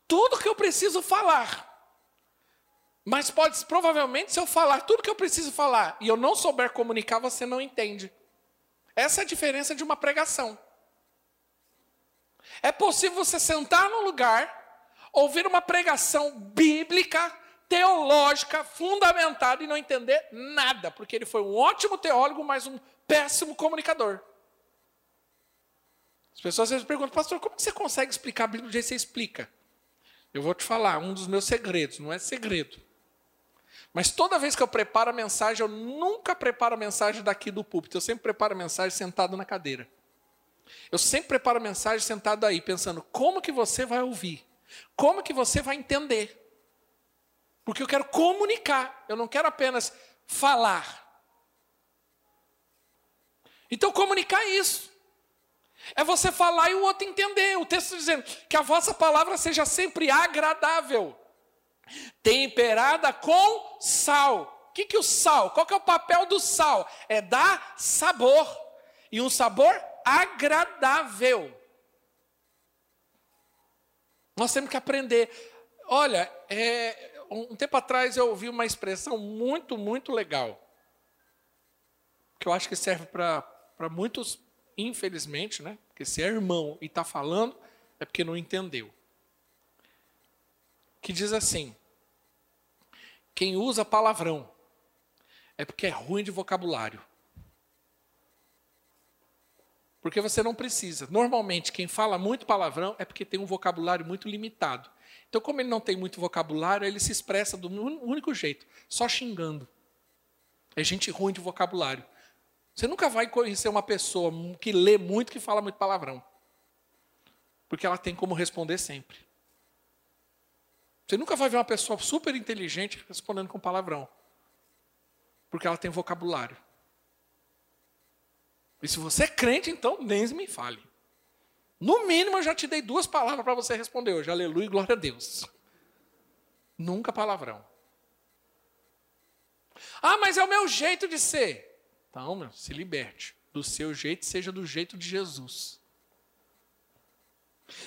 tudo que eu preciso falar. Mas pode, provavelmente, se eu falar tudo que eu preciso falar e eu não souber comunicar, você não entende. Essa é a diferença de uma pregação. É possível você sentar num lugar, ouvir uma pregação bíblica, teológica fundamentada e não entender nada, porque ele foi um ótimo teólogo, mas um péssimo comunicador. As pessoas às vezes perguntam, pastor, como você consegue explicar a Bíblia do jeito que você explica? Eu vou te falar, um dos meus segredos, não é segredo. Mas toda vez que eu preparo a mensagem, eu nunca preparo a mensagem daqui do púlpito, eu sempre preparo a mensagem sentado na cadeira. Eu sempre preparo a mensagem sentado aí, pensando como que você vai ouvir, como que você vai entender. Porque eu quero comunicar, eu não quero apenas falar. Então, comunicar é isso. É você falar e o outro entender. O texto dizendo que a vossa palavra seja sempre agradável, temperada com sal. O que, que o sal? Qual que é o papel do sal? É dar sabor. E um sabor agradável. Nós temos que aprender. Olha, é, um tempo atrás eu ouvi uma expressão muito, muito legal, que eu acho que serve para muitos, infelizmente, né? Porque se é irmão e está falando, é porque não entendeu. Que diz assim: quem usa palavrão é porque é ruim de vocabulário. Porque você não precisa. Normalmente, quem fala muito palavrão é porque tem um vocabulário muito limitado. Então, como ele não tem muito vocabulário, ele se expressa do único jeito, só xingando. É gente ruim de vocabulário. Você nunca vai conhecer uma pessoa que lê muito, que fala muito palavrão. Porque ela tem como responder sempre. Você nunca vai ver uma pessoa super inteligente respondendo com palavrão. Porque ela tem vocabulário. E se você é crente, então nem me fale. No mínimo, eu já te dei duas palavras para você responder hoje. Aleluia e glória a Deus. Nunca palavrão. Ah, mas é o meu jeito de ser. Então, meu, se liberte. Do seu jeito, seja do jeito de Jesus.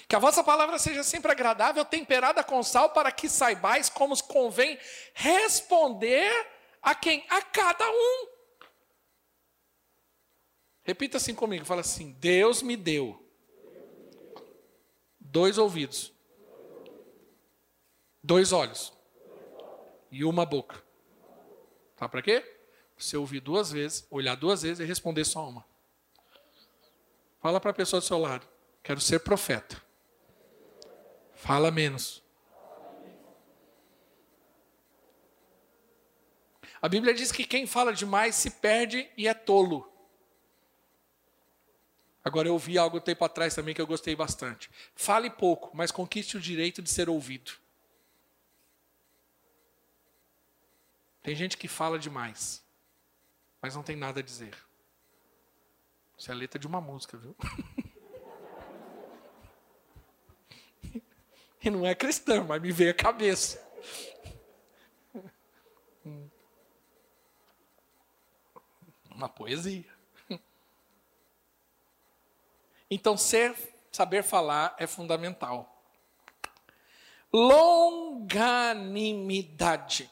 Que a vossa palavra seja sempre agradável, temperada com sal, para que saibais como convém responder a quem? A cada um. Repita assim comigo, fala assim: Deus me deu dois ouvidos, dois olhos e uma boca. Sabe para quê? Você ouvir duas vezes, olhar duas vezes e responder só uma. Fala para a pessoa do seu lado: Quero ser profeta. Fala menos. A Bíblia diz que quem fala demais se perde e é tolo. Agora eu ouvi algo tempo atrás também que eu gostei bastante. Fale pouco, mas conquiste o direito de ser ouvido. Tem gente que fala demais, mas não tem nada a dizer. Isso é a letra de uma música, viu? e não é cristão, mas me veio a cabeça. Uma poesia. Então, ser, saber falar é fundamental. Longanimidade.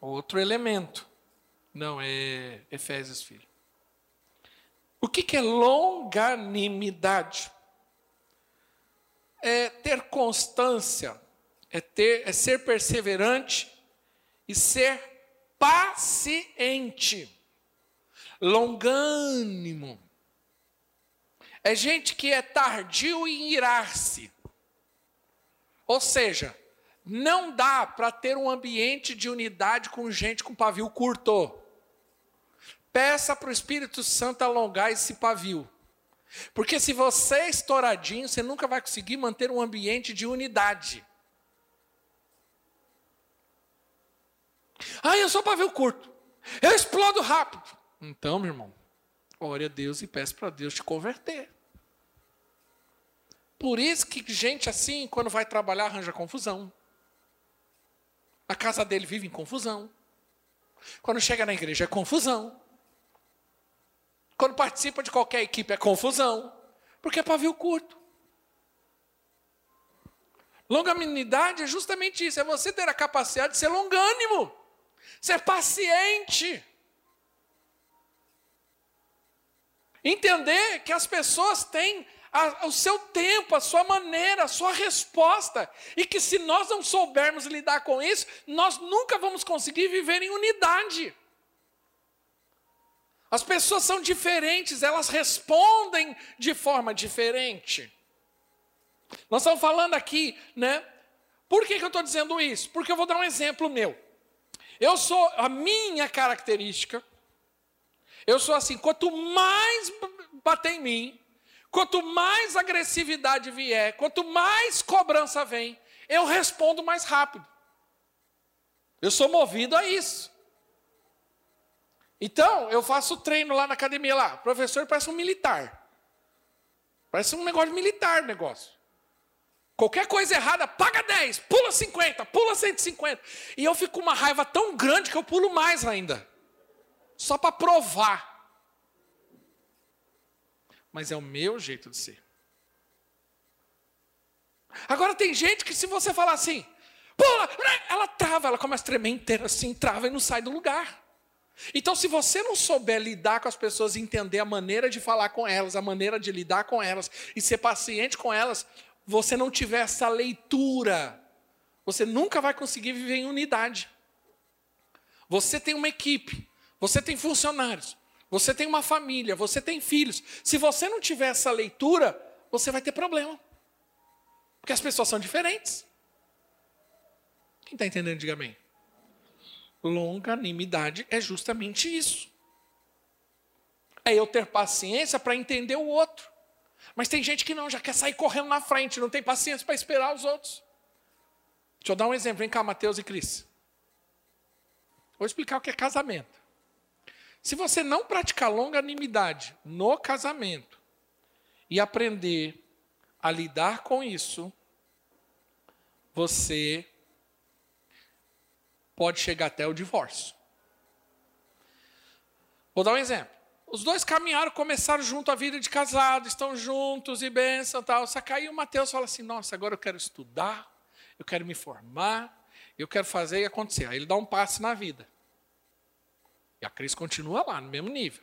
Outro elemento. Não, é Efésios, filho. O que, que é longanimidade? É ter constância, é, ter, é ser perseverante e ser paciente longânimo. É gente que é tardio em irar-se. Ou seja, não dá para ter um ambiente de unidade com gente com pavio curto. Peça para o Espírito Santo alongar esse pavio. Porque se você é estouradinho, você nunca vai conseguir manter um ambiente de unidade. Ah, eu sou pavio curto. Eu explodo rápido. Então, meu irmão, ore a Deus e peça para Deus te converter. Por isso que gente assim, quando vai trabalhar, arranja confusão. A casa dele vive em confusão. Quando chega na igreja é confusão. Quando participa de qualquer equipe é confusão. Porque é pavio curto. Longanimidade é justamente isso, é você ter a capacidade de ser longânimo, ser paciente. Entender que as pessoas têm a, o seu tempo, a sua maneira, a sua resposta. E que se nós não soubermos lidar com isso, nós nunca vamos conseguir viver em unidade. As pessoas são diferentes, elas respondem de forma diferente. Nós estamos falando aqui, né? Por que, que eu estou dizendo isso? Porque eu vou dar um exemplo meu. Eu sou, a minha característica eu sou assim, quanto mais bater em mim, quanto mais agressividade vier, quanto mais cobrança vem, eu respondo mais rápido. Eu sou movido a isso. Então, eu faço treino lá na academia lá. O professor parece um militar. Parece um negócio militar negócio. Qualquer coisa errada, paga 10, pula 50, pula 150. E eu fico com uma raiva tão grande que eu pulo mais ainda só para provar. Mas é o meu jeito de ser. Agora tem gente que se você falar assim, pula, ela trava, ela começa a tremer inteira assim, trava e não sai do lugar. Então, se você não souber lidar com as pessoas, entender a maneira de falar com elas, a maneira de lidar com elas e ser paciente com elas, você não tiver essa leitura, você nunca vai conseguir viver em unidade. Você tem uma equipe, você tem funcionários, você tem uma família, você tem filhos. Se você não tiver essa leitura, você vai ter problema. Porque as pessoas são diferentes. Quem está entendendo, diga amém. Longanimidade é justamente isso. É eu ter paciência para entender o outro. Mas tem gente que não, já quer sair correndo na frente, não tem paciência para esperar os outros. Deixa eu dar um exemplo. Vem cá, Mateus e Cris. Vou explicar o que é casamento. Se você não praticar longanimidade no casamento e aprender a lidar com isso, você pode chegar até o divórcio. Vou dar um exemplo. Os dois caminharam, começaram junto a vida de casado, estão juntos e bênção tal. Só que aí o Mateus fala assim: Nossa, agora eu quero estudar, eu quero me formar, eu quero fazer e acontecer. Aí ele dá um passo na vida. E a Cris continua lá, no mesmo nível.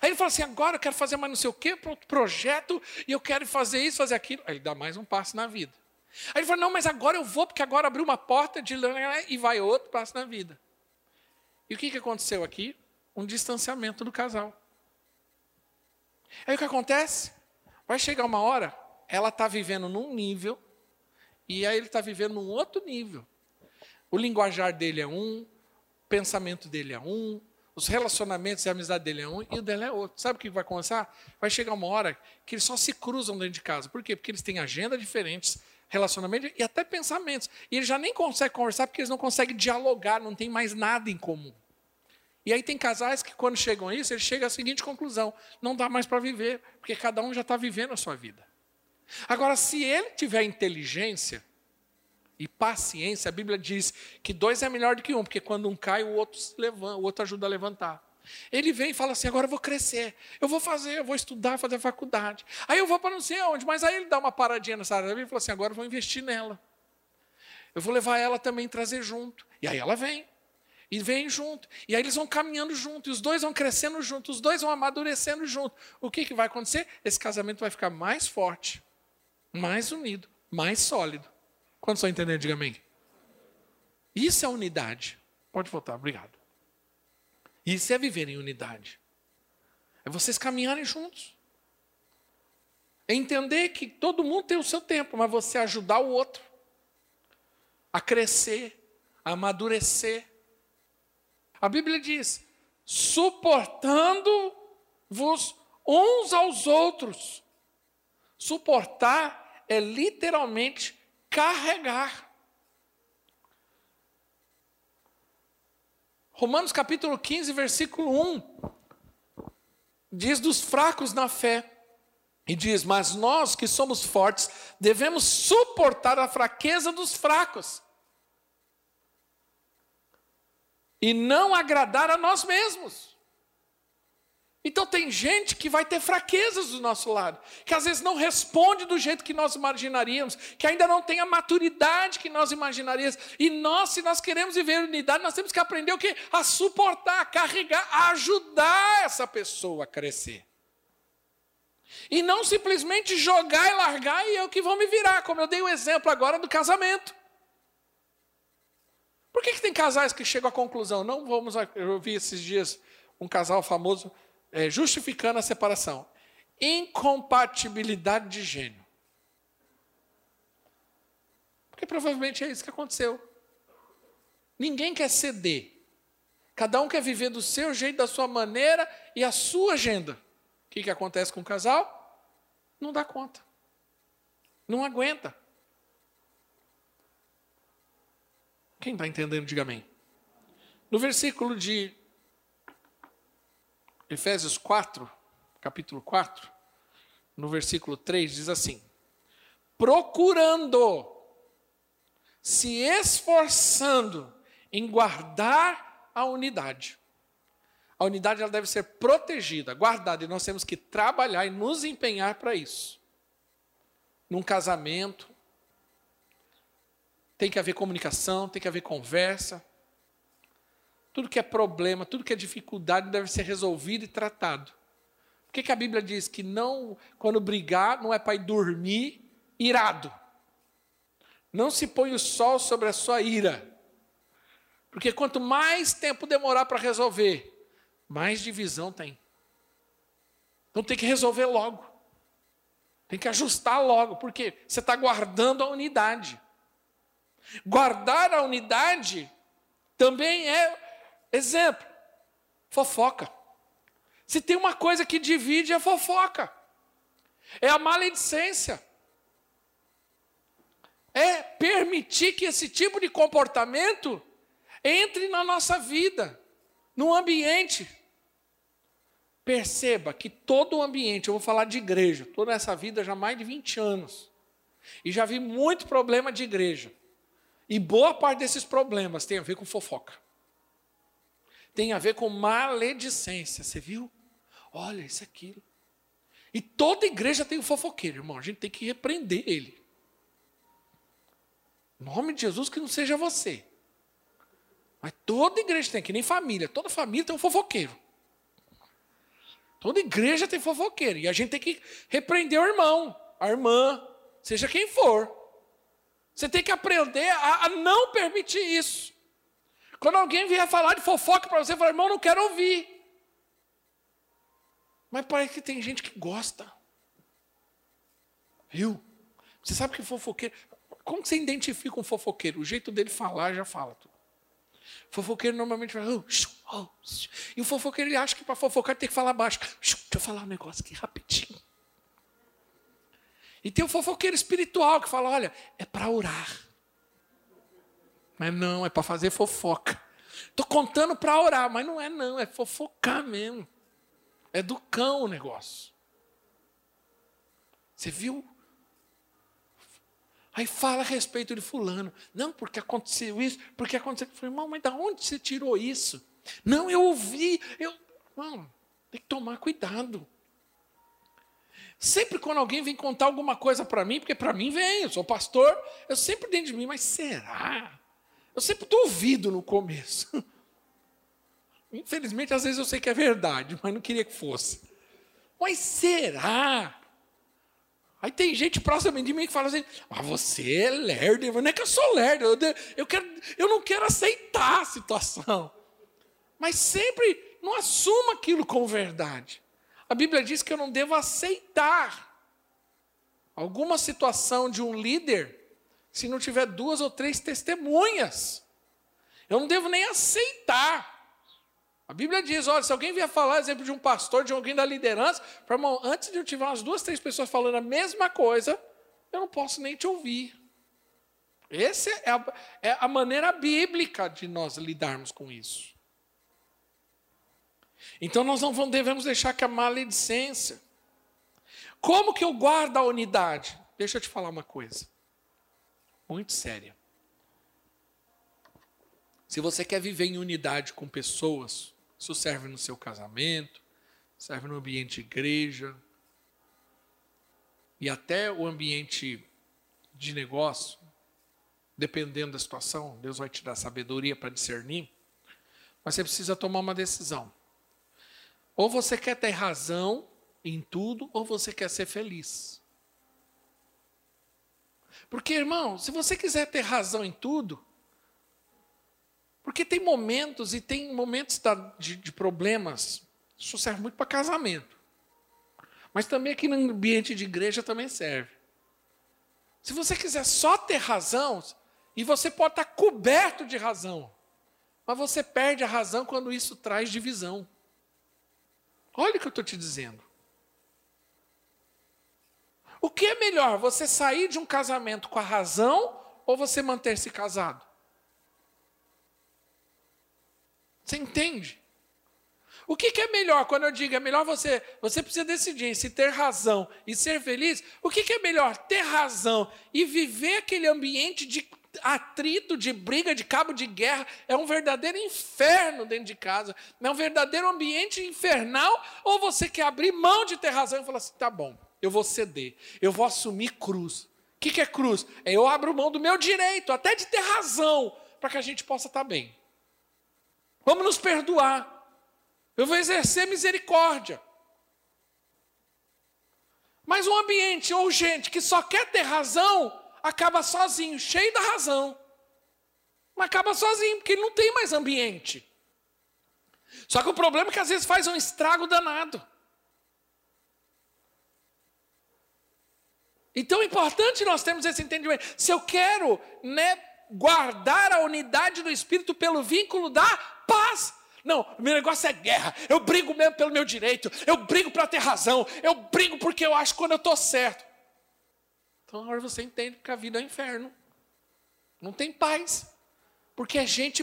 Aí ele fala assim: agora eu quero fazer mais não sei o quê, projeto, e eu quero fazer isso, fazer aquilo. Aí ele dá mais um passo na vida. Aí ele fala: não, mas agora eu vou, porque agora abriu uma porta de e vai outro passo na vida. E o que, que aconteceu aqui? Um distanciamento do casal. Aí o que acontece? Vai chegar uma hora, ela está vivendo num nível, e aí ele está vivendo num outro nível. O linguajar dele é um, o pensamento dele é um, os relacionamentos e a amizade dele é um e o dela é outro. Sabe o que vai começar? Vai chegar uma hora que eles só se cruzam dentro de casa. Por quê? Porque eles têm agendas diferentes, relacionamentos e até pensamentos. E eles já nem conseguem conversar porque eles não conseguem dialogar, não tem mais nada em comum. E aí tem casais que quando chegam a isso, eles chegam à seguinte conclusão: não dá mais para viver, porque cada um já está vivendo a sua vida. Agora, se ele tiver inteligência, e paciência, a Bíblia diz que dois é melhor do que um, porque quando um cai, o outro se levanta, o outro ajuda a levantar. Ele vem e fala assim: agora eu vou crescer, eu vou fazer, eu vou estudar, fazer faculdade. Aí eu vou para não sei onde, mas aí ele dá uma paradinha nessa área da Bíblia e fala assim: agora eu vou investir nela. Eu vou levar ela também trazer junto. E aí ela vem. E vem junto. E aí eles vão caminhando junto. E os dois vão crescendo junto. Os dois vão amadurecendo junto. O que, que vai acontecer? Esse casamento vai ficar mais forte, mais unido, mais sólido. Quando estão entendendo, diga amém. Isso é unidade. Pode voltar, obrigado. Isso é viver em unidade. É vocês caminharem juntos. É entender que todo mundo tem o seu tempo, mas você ajudar o outro a crescer, a amadurecer. A Bíblia diz: suportando-vos uns aos outros. Suportar é literalmente carregar. Romanos capítulo 15, versículo 1, diz dos fracos na fé. E diz: Mas nós que somos fortes devemos suportar a fraqueza dos fracos e não agradar a nós mesmos. Então tem gente que vai ter fraquezas do nosso lado, que às vezes não responde do jeito que nós imaginaríamos, que ainda não tem a maturidade que nós imaginaríamos. E nós, se nós queremos viver unidade, nós temos que aprender o quê? A suportar, a carregar, a ajudar essa pessoa a crescer. E não simplesmente jogar e largar e eu que vou me virar, como eu dei o exemplo agora do casamento. Por que, que tem casais que chegam à conclusão? Não vamos. Eu vi esses dias um casal famoso é, justificando a separação. Incompatibilidade de gênio. Porque provavelmente é isso que aconteceu. Ninguém quer ceder. Cada um quer viver do seu jeito, da sua maneira e a sua agenda. O que, que acontece com o casal? Não dá conta. Não aguenta. Quem está entendendo, diga amém. No versículo de Efésios 4, capítulo 4, no versículo 3, diz assim: procurando, se esforçando em guardar a unidade. A unidade ela deve ser protegida, guardada, e nós temos que trabalhar e nos empenhar para isso. Num casamento, Tem que haver comunicação, tem que haver conversa. Tudo que é problema, tudo que é dificuldade deve ser resolvido e tratado. Por que, que a Bíblia diz que não, quando brigar, não é para ir dormir irado? Não se põe o sol sobre a sua ira. Porque quanto mais tempo demorar para resolver, mais divisão tem. Então tem que resolver logo. Tem que ajustar logo, porque você está guardando a unidade. Guardar a unidade também é exemplo. Fofoca. Se tem uma coisa que divide, é fofoca. É a maledicência. É permitir que esse tipo de comportamento entre na nossa vida, no ambiente. Perceba que todo o ambiente, eu vou falar de igreja, toda essa vida já há mais de 20 anos. E já vi muito problema de igreja. E boa parte desses problemas tem a ver com fofoca. Tem a ver com maledicência, você viu? Olha, isso aquilo. E toda igreja tem um fofoqueiro, irmão. A gente tem que repreender ele. Em nome de Jesus, que não seja você. Mas toda igreja tem, que nem família. Toda família tem um fofoqueiro. Toda igreja tem fofoqueiro. E a gente tem que repreender o irmão, a irmã, seja quem for. Você tem que aprender a, a não permitir isso. Quando alguém vier falar de fofoca para você, fala, irmão, não quero ouvir. Mas parece que tem gente que gosta. Viu? Você sabe que fofoqueiro. Como você identifica um fofoqueiro? O jeito dele falar já fala tudo. Fofoqueiro normalmente fala. Oh, oh, e o fofoqueiro ele acha que para fofocar tem que falar baixo. Deixa eu falar um negócio aqui rapidinho. E tem o fofoqueiro espiritual que fala: olha, é para orar. Mas não, é para fazer fofoca. Estou contando para orar, mas não é não, é fofocar mesmo. É do cão o negócio. Você viu? Aí fala a respeito de fulano. Não, porque aconteceu isso, porque aconteceu. Eu falei, irmão, mas de onde você tirou isso? Não, eu ouvi. Eu... Não, tem que tomar cuidado. Sempre quando alguém vem contar alguma coisa para mim, porque para mim vem, eu sou pastor, eu sempre dentro de mim, mas será? Eu sempre duvido no começo. Infelizmente, às vezes eu sei que é verdade, mas não queria que fosse. Mas será? Aí tem gente próxima de mim que fala assim: ah, você é lerdo. Não é que eu sou lerdo, eu, eu, quero, eu não quero aceitar a situação. Mas sempre não assuma aquilo como verdade. A Bíblia diz que eu não devo aceitar alguma situação de um líder se não tiver duas ou três testemunhas. Eu não devo nem aceitar. A Bíblia diz: olha, se alguém vier falar, exemplo, de um pastor, de alguém da liderança, irmão, antes de eu tiver umas duas, três pessoas falando a mesma coisa, eu não posso nem te ouvir. Essa é a, é a maneira bíblica de nós lidarmos com isso. Então nós não devemos deixar que a maledicência. Como que eu guardo a unidade? Deixa eu te falar uma coisa. Muito séria. Se você quer viver em unidade com pessoas, isso serve no seu casamento, serve no ambiente igreja e até o ambiente de negócio, dependendo da situação, Deus vai te dar sabedoria para discernir. Mas você precisa tomar uma decisão. Ou você quer ter razão em tudo, ou você quer ser feliz. Porque, irmão, se você quiser ter razão em tudo, porque tem momentos e tem momentos de, de problemas. Isso serve muito para casamento. Mas também aqui no ambiente de igreja também serve. Se você quiser só ter razão, e você pode estar coberto de razão, mas você perde a razão quando isso traz divisão. Olha o que eu estou te dizendo. O que é melhor, você sair de um casamento com a razão ou você manter-se casado? Você entende? O que, que, é melhor quando eu digo é melhor você, você precisa decidir se ter razão e ser feliz? O que, que é melhor ter razão e viver aquele ambiente de atrito, de briga, de cabo de guerra? É um verdadeiro inferno dentro de casa, é um verdadeiro ambiente infernal? Ou você quer abrir mão de ter razão e falar assim: tá bom, eu vou ceder, eu vou assumir cruz, que, que é cruz? É eu abro mão do meu direito, até de ter razão, para que a gente possa estar bem. Vamos nos perdoar. Eu vou exercer misericórdia. Mas um ambiente ou gente que só quer ter razão, acaba sozinho, cheio da razão. Mas acaba sozinho, porque ele não tem mais ambiente. Só que o problema é que às vezes faz um estrago danado. Então é importante nós termos esse entendimento. Se eu quero né, guardar a unidade do Espírito pelo vínculo da paz. Não, meu negócio é guerra. Eu brigo mesmo pelo meu direito. Eu brigo para ter razão. Eu brigo porque eu acho quando eu estou certo. Então agora você entende que a vida é um inferno. Não tem paz. Porque é gente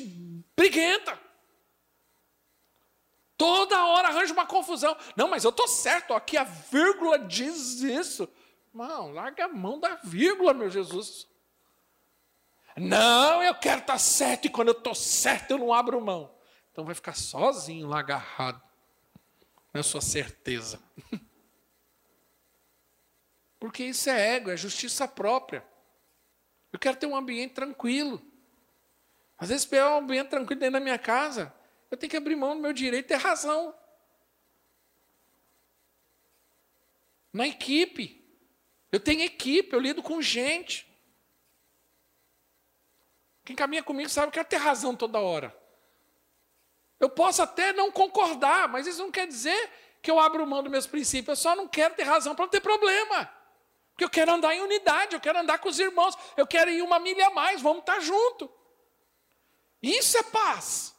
briguenta. Toda hora arranja uma confusão. Não, mas eu estou certo. Aqui a vírgula diz isso. Não, larga a mão da vírgula, meu Jesus. Não, eu quero estar tá certo e quando eu estou certo eu não abro mão. Então vai ficar sozinho lá agarrado na sua certeza. Porque isso é ego, é justiça própria. Eu quero ter um ambiente tranquilo. Às vezes, pegar um ambiente tranquilo dentro da minha casa, eu tenho que abrir mão do meu direito e ter razão. Na equipe. Eu tenho equipe, eu lido com gente. Quem caminha comigo sabe que eu ter razão toda hora. Eu posso até não concordar, mas isso não quer dizer que eu abro mão dos meus princípios. Eu só não quero ter razão para não ter problema. Porque eu quero andar em unidade, eu quero andar com os irmãos, eu quero ir uma milha a mais, vamos estar junto. Isso é paz.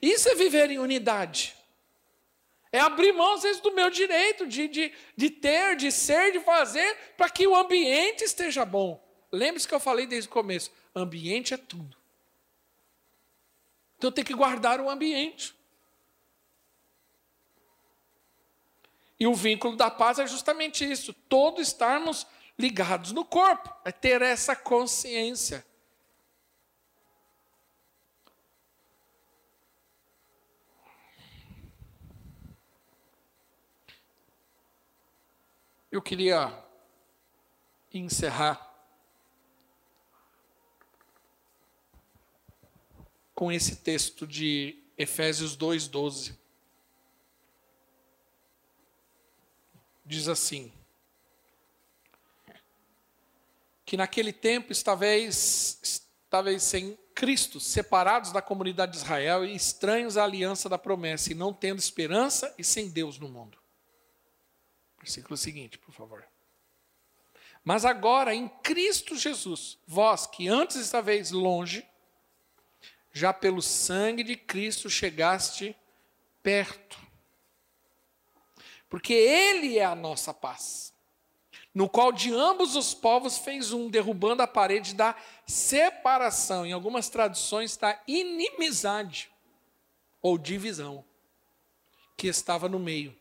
Isso é viver em unidade. É abrir mão, às vezes, do meu direito de, de, de ter, de ser, de fazer, para que o ambiente esteja bom. Lembre-se que eu falei desde o começo: ambiente é tudo. Então tenho que guardar o ambiente. E o vínculo da paz é justamente isso: todos estarmos ligados no corpo, é ter essa consciência. Eu queria encerrar com esse texto de Efésios 2:12. Diz assim: que naquele tempo estáveis, estáveis sem Cristo, separados da comunidade de Israel e estranhos à aliança da promessa, e não tendo esperança e sem Deus no mundo. Versículo seguinte, por favor. Mas agora, em Cristo Jesus, vós que antes estáveis longe, já pelo sangue de Cristo chegaste perto. Porque Ele é a nossa paz, no qual de ambos os povos fez um, derrubando a parede da separação. Em algumas traduções está inimizade ou divisão, que estava no meio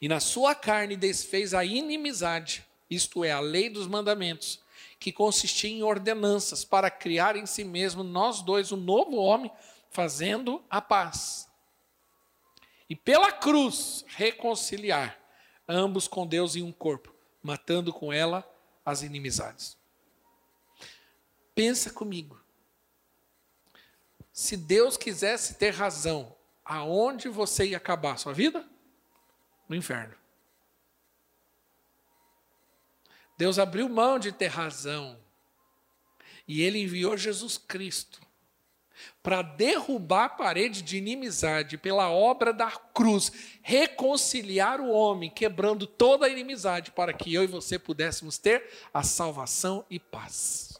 e na sua carne desfez a inimizade, isto é, a lei dos mandamentos, que consistia em ordenanças para criar em si mesmo nós dois um novo homem, fazendo a paz. E pela cruz reconciliar ambos com Deus em um corpo, matando com ela as inimizades. Pensa comigo. Se Deus quisesse ter razão, aonde você ia acabar sua vida? No inferno. Deus abriu mão de ter razão e ele enviou Jesus Cristo para derrubar a parede de inimizade pela obra da cruz, reconciliar o homem, quebrando toda a inimizade, para que eu e você pudéssemos ter a salvação e paz.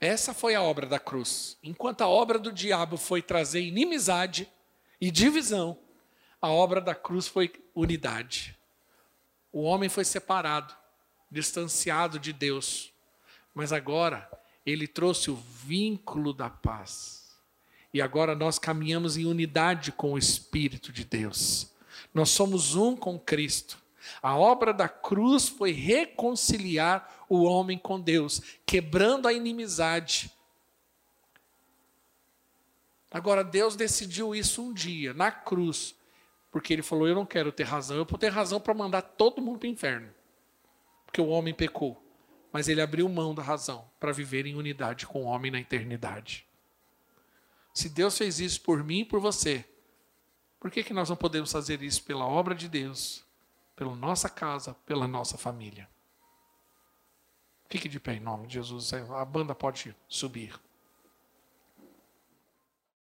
Essa foi a obra da cruz. Enquanto a obra do diabo foi trazer inimizade e divisão, a obra da cruz foi unidade. O homem foi separado, distanciado de Deus, mas agora ele trouxe o vínculo da paz. E agora nós caminhamos em unidade com o Espírito de Deus. Nós somos um com Cristo. A obra da cruz foi reconciliar o homem com Deus, quebrando a inimizade. Agora, Deus decidiu isso um dia, na cruz, Porque ele falou: Eu não quero ter razão. Eu vou ter razão para mandar todo mundo para o inferno. Porque o homem pecou. Mas ele abriu mão da razão para viver em unidade com o homem na eternidade. Se Deus fez isso por mim e por você, por que, que nós não podemos fazer isso pela obra de Deus, pela nossa casa, pela nossa família? Fique de pé em nome de Jesus. A banda pode subir.